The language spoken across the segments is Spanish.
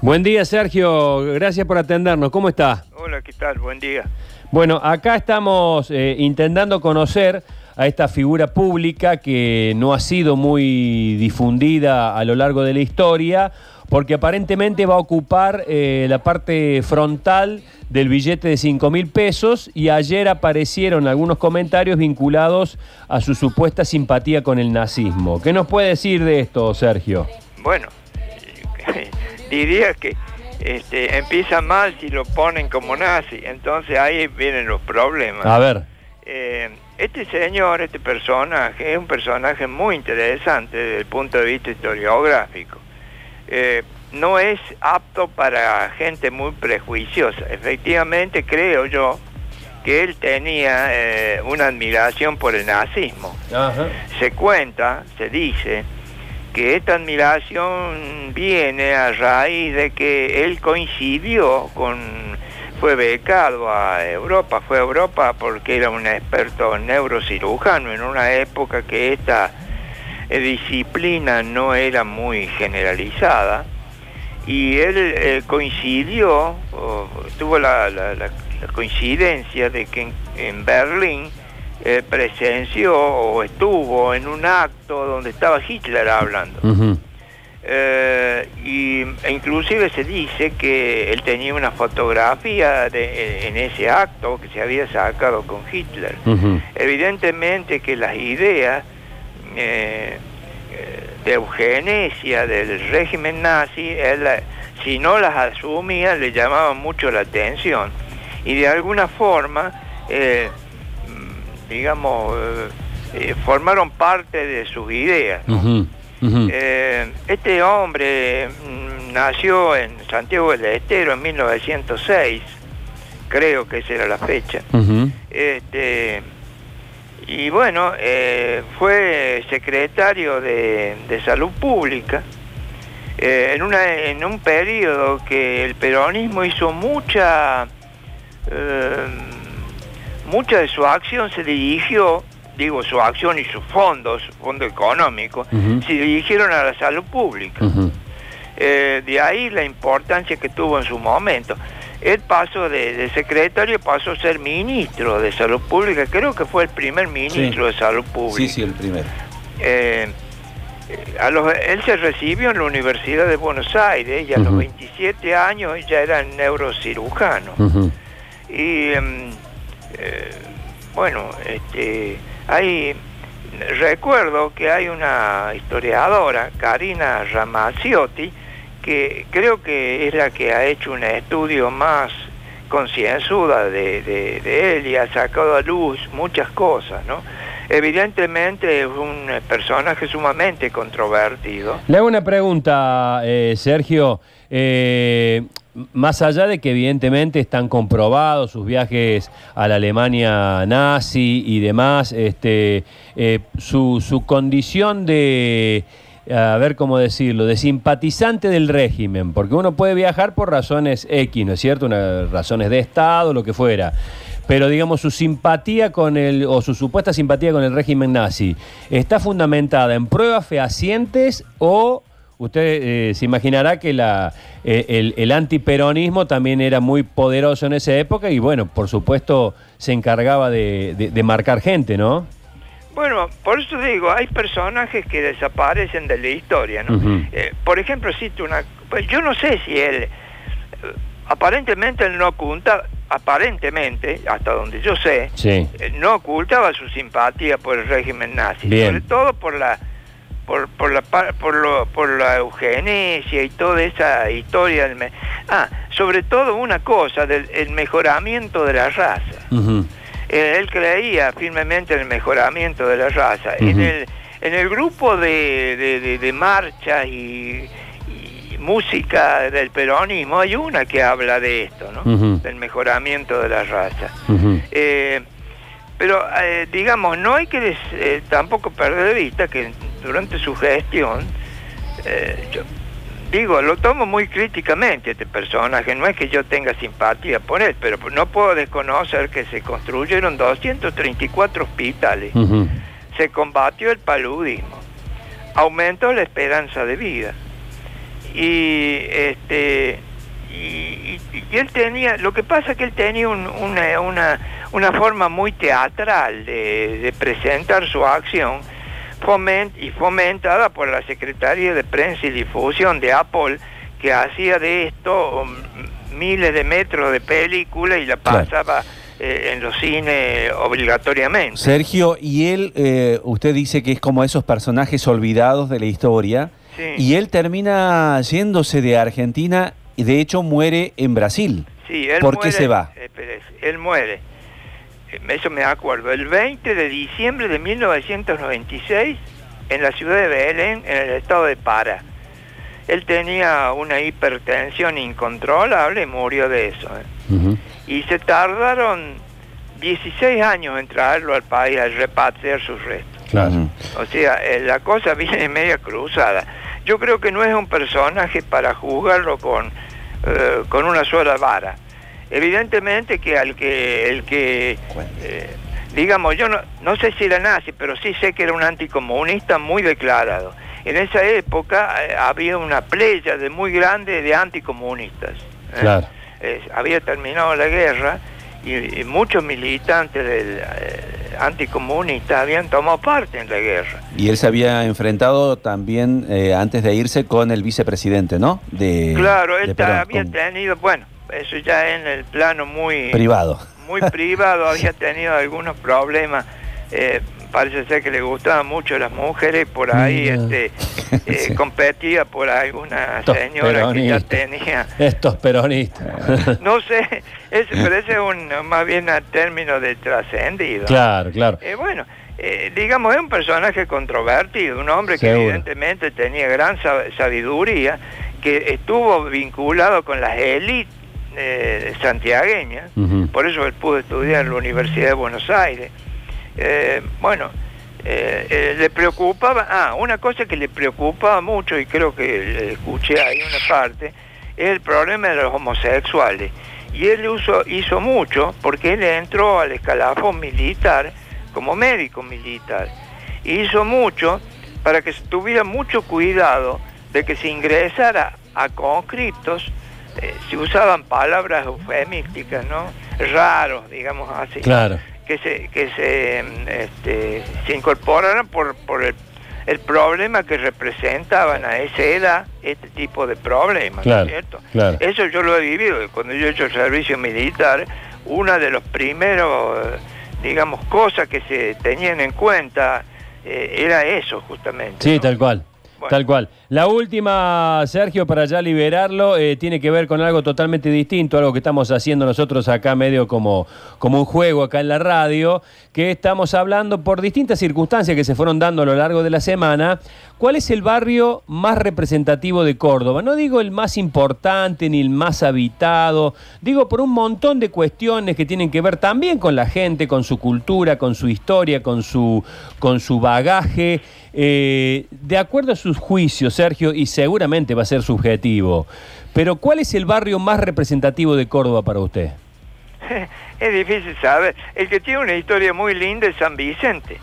Buen día, Sergio. Gracias por atendernos. ¿Cómo está? Hola, ¿qué tal? Buen día. Bueno, acá estamos eh, intentando conocer a esta figura pública que no ha sido muy difundida a lo largo de la historia, porque aparentemente va a ocupar eh, la parte frontal del billete de 5 mil pesos y ayer aparecieron algunos comentarios vinculados a su supuesta simpatía con el nazismo. ¿Qué nos puede decir de esto, Sergio? Bueno, diría que este, empieza mal si lo ponen como nazi, entonces ahí vienen los problemas. A ver. Eh, este señor, este personaje, es un personaje muy interesante desde el punto de vista historiográfico. Eh, no es apto para gente muy prejuiciosa. Efectivamente, creo yo que él tenía eh, una admiración por el nazismo. Se cuenta, se dice, que esta admiración viene a raíz de que él coincidió con, fue becado a Europa, fue a Europa porque era un experto neurocirujano. En una época que esta disciplina no era muy generalizada y él eh, coincidió, tuvo la, coincidencia de que en Berlín eh, presenció o estuvo en un acto donde estaba Hitler hablando. Eh, y, e inclusive se dice que él tenía una fotografía de, en ese acto que se había sacado con Hitler. Evidentemente que las ideas eh, de eugenesia del régimen nazi, él, si no las asumía, le llamaban mucho la atención. Y de alguna forma, digamos, eh, eh, formaron parte de sus ideas. Eh, este hombre mm, nació en Santiago del Estero en 1906, creo que esa era la fecha. este, y bueno, fue secretario de, Salud Pública en, una, en un periodo que el peronismo hizo mucha mucha de su acción se dirigió, digo su acción y sus fondos, fondo económico, se dirigieron a la salud pública. Eh, de ahí la importancia que tuvo en su momento. Él pasó de, secretario, pasó a ser ministro de salud pública, creo que fue el primer ministro de salud pública. Sí, sí, el primero. Eh, a los, él se recibió en la Universidad de Buenos Aires y a los 27 años ya era neurocirujano. Y em, eh, bueno, este, hay, recuerdo que hay una historiadora, Karina Ramaziotti, que creo que es la que ha hecho un estudio más concienzuda de, de, él y ha sacado a luz muchas cosas, ¿no? Evidentemente es un personaje sumamente controvertido. Le hago una pregunta, eh, Sergio. Eh, más allá de que evidentemente están comprobados sus viajes a la Alemania nazi y demás, este, eh, su, su, condición de, a ver cómo decirlo, de simpatizante del régimen, porque uno puede viajar por razones X, ¿no es cierto? Razones de Estado, lo que fuera. Pero digamos, su simpatía con el, o su supuesta simpatía con el régimen nazi, ¿está fundamentada en pruebas fehacientes o Usted eh, se imaginará que la, eh, el, antiperonismo también era muy poderoso en esa época y bueno, por supuesto se encargaba de, marcar gente, ¿no? Bueno, por eso digo, hay personajes que desaparecen de la historia, ¿no? Eh, por ejemplo, cito una... Pues yo no sé si él... aparentemente él no oculta, aparentemente, hasta donde yo sé, no ocultaba su simpatía por el régimen nazi, sobre todo por la por, por, la, por, lo, por la eugenesia y toda esa historia. ah, sobre todo una cosa, del el mejoramiento de la raza. Eh, él, creía firmemente en el mejoramiento de la raza. en, el, en el grupo de, de, marcha y, música del peronismo hay una que habla de esto, ¿no? Del mejoramiento de la raza. Eh, pero, eh, digamos, no hay que tampoco perder de vista que durante su gestión, eh, yo digo, lo tomo muy críticamente este personaje, no es que yo tenga simpatía por él, pero no puedo desconocer que se construyeron 234 hospitales, se combatió el paludismo, aumentó la esperanza de vida. Y este y, él tenía lo que pasa es que él tenía una, una, una, forma muy teatral de, presentar su acción foment, y fomentada por la Secretaría de Prensa y Difusión de Apple que hacía de esto um, miles de metros de película y la pasaba eh, en los cines obligatoriamente. Sergio, y él, eh, usted dice que es como esos personajes olvidados de la historia, y él termina yéndose de Argentina y de hecho muere en Brasil. Sí, él ¿Por qué se va? él muere, eh, eso me acuerdo, el 20 de diciembre de 1996 en la ciudad de Belén, en el estado de Para. Él tenía una hipertensión incontrolable y murió de eso. ¿eh? Y se tardaron 16 años en traerlo al país, a repatriar sus restos. Claro. O sea, eh, la cosa viene media cruzada. Yo creo que no es un personaje para juzgarlo con, eh, con una sola vara. Evidentemente que al que el que digamos, yo no, no sé si era nazi, pero sí sé que era un anticomunista muy declarado. En esa época eh, había una playa de muy grande de anticomunistas. ¿eh? había terminado la guerra y, muchos militantes del eh, anticomunista habían tomado parte en la guerra. Y él se había enfrentado también antes de irse con el vicepresidente, ¿no? De, claro, él había tenido, bueno, eso ya en el plano muy... Privado. Muy privado, había tenido algunos problemas parece ser que le gustaban mucho las mujeres, por ahí este, eh, competía por alguna señora que ya tenía... Estos peronistas. no sé, pero ese es un, más bien a término de trascendido. Claro, claro. Eh, bueno, eh, digamos, es un personaje controvertido, un hombre que evidentemente tenía gran sabiduría, que estuvo vinculado con las élites santiagueñas, por eso él pudo estudiar en la Universidad de Buenos Aires. Eh, bueno, eh, eh, le preocupaba, ah, una cosa que le preocupaba mucho y creo que escuché ahí una parte, es el problema de los homosexuales. Y él hizo, hizo mucho porque él entró al escalafón militar como médico militar. Hizo mucho para que se tuviera mucho cuidado de que se ingresara a conscriptos, se usaban palabras eufemísticas, ¿no? Raros, digamos así. Claro que se, que se, este, se incorporaran por, por el, problema que representaban a esa edad este tipo de problemas, ¿no es cierto? Eso yo lo he vivido, cuando yo he hecho el servicio militar, una de los primeros, digamos, cosas que se tenían en cuenta eh, era eso justamente. Sí, tal cual. Tal cual. La última, Sergio, para ya liberarlo, eh, tiene que ver con algo totalmente distinto, algo que estamos haciendo nosotros acá medio como, como un juego acá en la radio, que estamos hablando por distintas circunstancias que se fueron dando a lo largo de la semana. ¿Cuál es el barrio más representativo de Córdoba? No digo el más importante ni el más habitado, digo por un montón de cuestiones que tienen que ver también con la gente, con su cultura, con su historia, con su, con su bagaje. Eh, de acuerdo a sus juicios, Sergio, y seguramente va a ser subjetivo, pero ¿cuál es el barrio más representativo de Córdoba para usted? Es difícil saber. El que tiene una historia muy linda es San Vicente.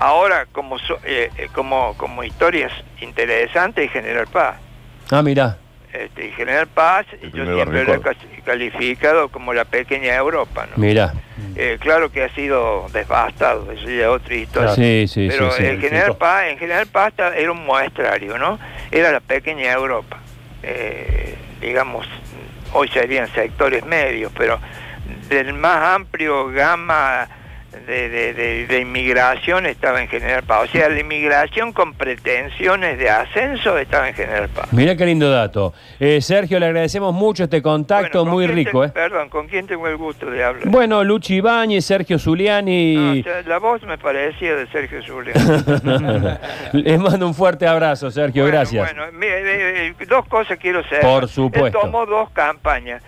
Ahora, como, eh, eh, como, como historias interesantes, es General Paz. Ah, mira. Este, General Paz, yo siempre lo he calificado como la pequeña Europa. ¿no? Mira. Eh, claro que ha sido devastado, eso ya es otra historia. Sí, sí, Pero sí, el General Paz, en General Paz era un muestrario, ¿no? Era la pequeña Europa. digamos, hoy serían sectores medios, pero del más amplio gama de, inmigración estaba en General Paz. O sea, la inmigración con pretensiones de ascenso estaba en General Paz. Mira qué lindo dato. Eh, Sergio, le agradecemos mucho este contacto, muy rico. eh. Perdón, ¿con quién tengo el gusto de hablar? Bueno, Luchi Ibáñez, Sergio Zuliani. la voz me parecía de Sergio Zuliani. Les mando un fuerte abrazo, Sergio, gracias. Bueno, eh, eh, dos cosas quiero hacer. Por supuesto. tomó dos campañas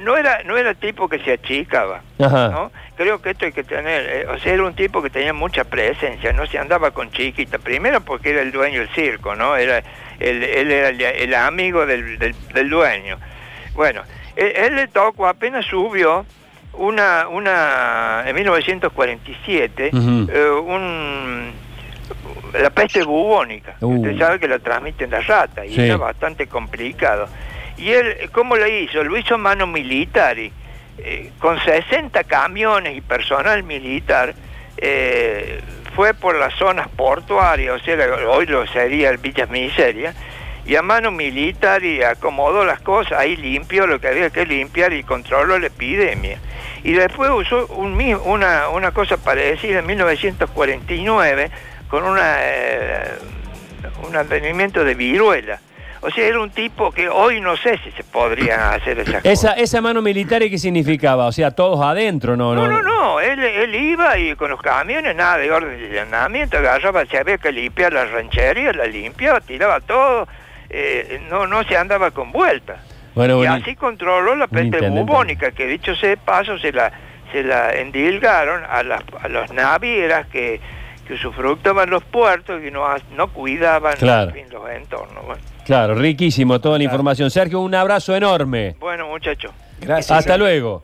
no era no era tipo que se achicaba ¿no? creo que esto hay que tener eh, o sea era un tipo que tenía mucha presencia no se andaba con chiquita primero porque era el dueño del circo no era él, era el, amigo del, del, dueño bueno él, le tocó apenas subió una una en 1947 eh, un la peste bubónica. Uh. Usted sabe que la transmiten las ratas y es bastante complicado. Y él, ¿cómo lo hizo? Lo hizo mano militar y eh, con 60 camiones y personal militar eh, fue por las zonas portuarias, o sea, hoy lo sería el Villas Miseria, y a mano militar y acomodó las cosas, ahí limpió lo que había que limpiar y controló la epidemia. Y después usó un, una, una cosa parecida en 1949 con una, eh, un advenimiento de viruela. O sea, era un tipo que hoy no sé si se podría hacer esa esa, ¿Esa mano militar qué significaba? O sea, todos adentro, ¿no? No, no, no. Él, él iba y con los camiones, nada de orden de llenamiento, agarraba, se había que limpiar la ranchería, la limpiaba, tiraba todo. Eh, no, no se andaba con vueltas. y así controló la peste bubónica, que dicho sea de paso, se la, se la endilgaron a las, a las navieras que que usufructaban los puertos y no, no cuidaban los entornos. Claro, riquísimo toda la información. Sergio, un abrazo enorme. Bueno, muchachos. Gracias. Hasta luego.